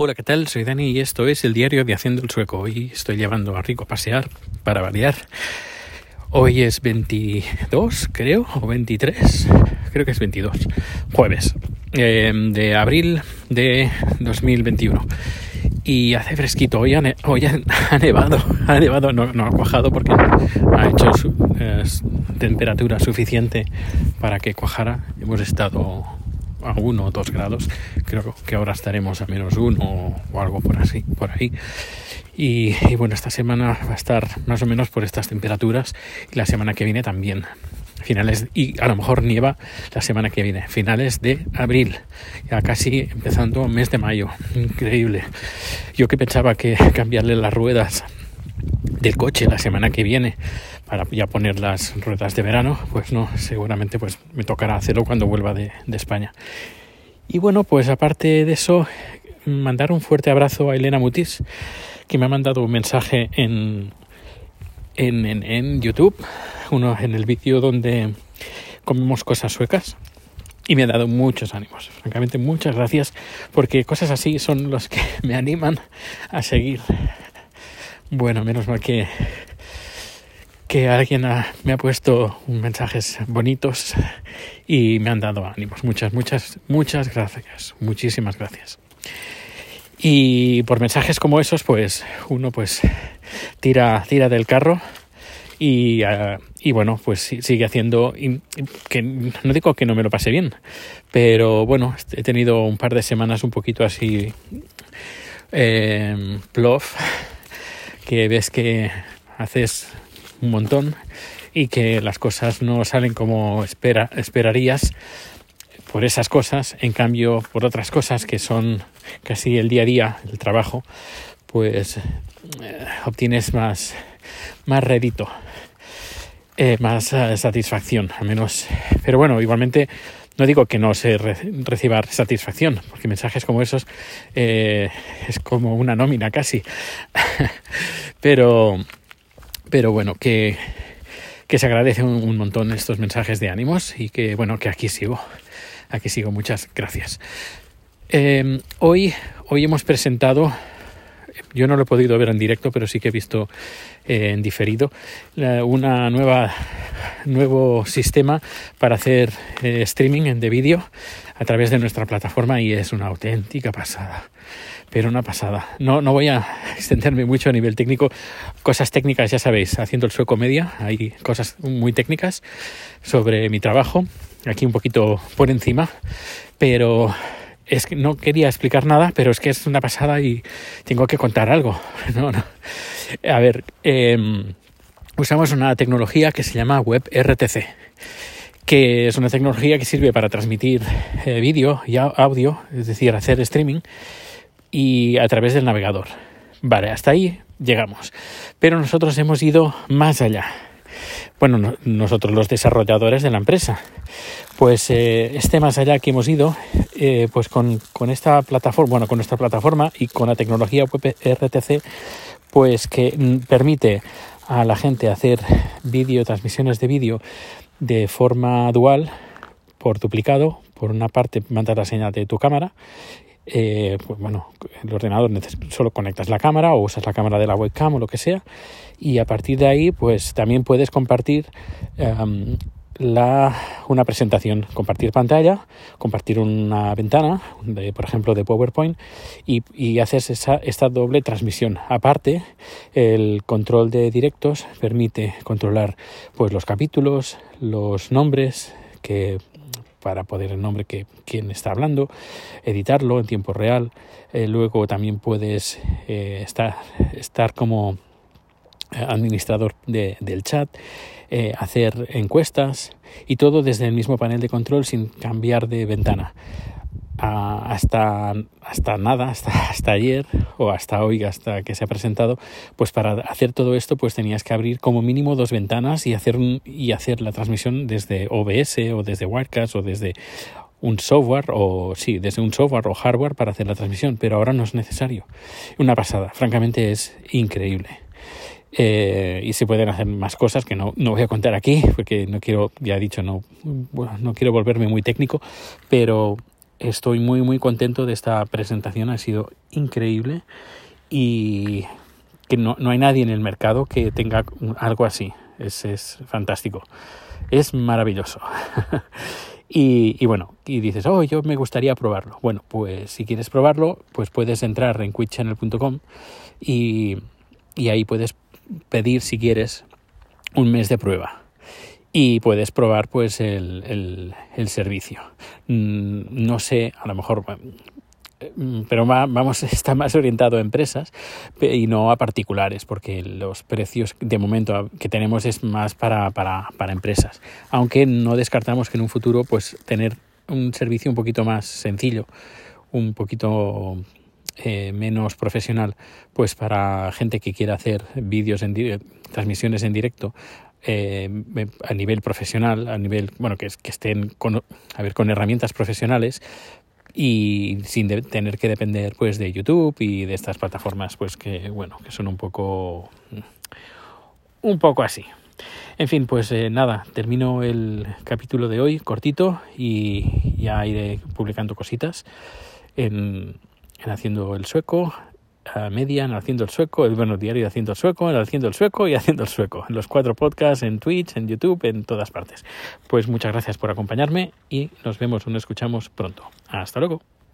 Hola, ¿qué tal? Soy Dani y esto es el diario de Haciendo el Sueco. Hoy estoy llevando a Rico a pasear para variar. Hoy es 22, creo, o 23, creo que es 22, jueves eh, de abril de 2021. Y hace fresquito, hoy ha, hoy ha, nevado, ha nevado, no, no, ha cuajado porque ha hecho eh, temperatura suficiente para que cuajara. Hemos estado a uno o dos grados. Creo que ahora estaremos a menos uno o algo por así, por ahí. Y, y, bueno, esta semana va a estar más o menos por estas temperaturas y la semana que viene también. Finales y a lo mejor nieva la semana que viene, finales de abril, ya casi empezando mes de mayo. Increíble. Yo que pensaba que cambiarle las ruedas del coche la semana que viene para ya poner las ruedas de verano, pues no, seguramente pues me tocará hacerlo cuando vuelva de, de España. Y bueno, pues aparte de eso, mandar un fuerte abrazo a Elena Mutis, que me ha mandado un mensaje en, en, en, YouTube, uno en el vídeo donde comemos cosas suecas. Y me ha dado muchos ánimos. Francamente, muchas gracias, porque cosas así son los que me animan a seguir. Bueno, menos mal que que alguien me ha puesto mensajes bonitos y me han dado ánimos. Muchas, muchas, muchas gracias. Muchísimas gracias. Y por mensajes como esos, pues uno pues tira, tira del carro y, uh, y bueno, pues sigue haciendo, que no digo que no me lo pase bien, pero bueno, he tenido un par de semanas un poquito así, eh, plof, que ves que haces un montón y que las cosas no salen como espera, esperarías por esas cosas, en cambio por otras cosas que son casi el día a día, el trabajo, pues eh, obtienes más, más rédito, eh, más uh, satisfacción, al menos. Pero bueno, igualmente no digo que no se re reciba satisfacción, porque mensajes como esos eh, es como una nómina casi. pero pero bueno, que, que se agradece un, un, montón estos mensajes de ánimos y que bueno, que aquí sigo, aquí sigo, muchas gracias. Eh, hoy, hoy hemos presentado, yo no lo he podido ver en directo, pero sí que he visto eh, en diferido, la, una nueva nuevo sistema para hacer eh, streaming de vídeo a través de nuestra plataforma y es una auténtica pasada pero una pasada. No, no voy a extenderme mucho a nivel técnico. Cosas técnicas, ya sabéis, haciendo el sueco media, hay cosas muy técnicas sobre mi trabajo, aquí un poquito por encima, pero es que no quería explicar nada, pero es que es una pasada y tengo que contar algo. No, no. A ver, eh, usamos una tecnología que se llama WebRTC que es una tecnología que sirve para transmitir eh, vídeo y audio, es decir, hacer streaming y a través del navegador. Vale, hasta ahí llegamos. Pero nosotros hemos ido más allá. Bueno, no, nosotros los desarrolladores de la empresa. Pues eh, este más allá que hemos ido, eh, pues con, con, esta plataforma, bueno, con nuestra plataforma y con la tecnología web RTC, pues que permite a la gente hacer vídeo, transmisiones de vídeo de forma dual por duplicado. Por una parte, mandar la señal de tu cámara. Eh, pues bueno, el ordenador solo conectas la cámara o usas la cámara de la webcam o lo que sea. Y a partir de ahí, pues también puedes compartir um, la, una presentación, compartir pantalla, compartir una ventana, por ejemplo, de PowerPoint, y, y haces esa, esta doble transmisión. Aparte, el control de directos permite controlar pues, los capítulos, los nombres que para poder el nombre que quien está hablando, editarlo en tiempo real. Eh, luego también puedes eh, estar, estar como administrador de, del chat, eh, hacer encuestas y todo desde el mismo panel de control sin cambiar de ventana. Hasta, hasta nada, hasta, hasta ayer o hasta hoy, hasta que se ha presentado, pues para hacer todo esto pues tenías que abrir como mínimo dos ventanas y hacer, un, y hacer la transmisión desde OBS o desde Wirecast o desde un software o sí, desde un software o hardware para hacer la transmisión, pero ahora no es necesario. Una pasada, francamente es increíble. Eh, y se pueden hacer más cosas que no, no voy a contar aquí porque no quiero, ya he dicho, no, no quiero volverme muy técnico, pero estoy muy muy contento de esta presentación, ha sido increíble y que no, no hay nadie en el mercado que tenga algo así. Es, es fantástico. Es maravilloso. y, bueno, y dices, oh, yo me gustaría probarlo. Bueno, pues si quieres probarlo, pues puedes entrar en quitchannel.com y, y ahí puedes pedir, si quieres, un mes de prueba y puedes probar pues el, el, el servicio. Mm, no sé, a lo mejor mm, pero vamos, está más orientado a empresas y no a particulares, porque los precios de momento que tenemos es más para, para, para empresas. Aunque no descartamos que en un futuro pues tener un servicio un poquito más sencillo, un poquito eh, menos profesional, pues para gente que quiera hacer vídeos en transmisiones en directo eh, a nivel profesional, a nivel, bueno, que, que estén con, a ver, con herramientas profesionales y sin tener que depender pues de YouTube y de estas plataformas pues que bueno que son un poco un poco así. En fin pues eh, nada termino el capítulo de hoy cortito y ya iré publicando cositas en, en haciendo el sueco media en Haciendo el Sueco, el bueno, diario de Haciendo el Sueco, en Haciendo el Sueco y Haciendo el Sueco, en los cuatro podcasts, en Twitch, en YouTube, en todas partes. Pues muchas gracias por acompañarme y nos vemos o nos escuchamos pronto. Hasta luego.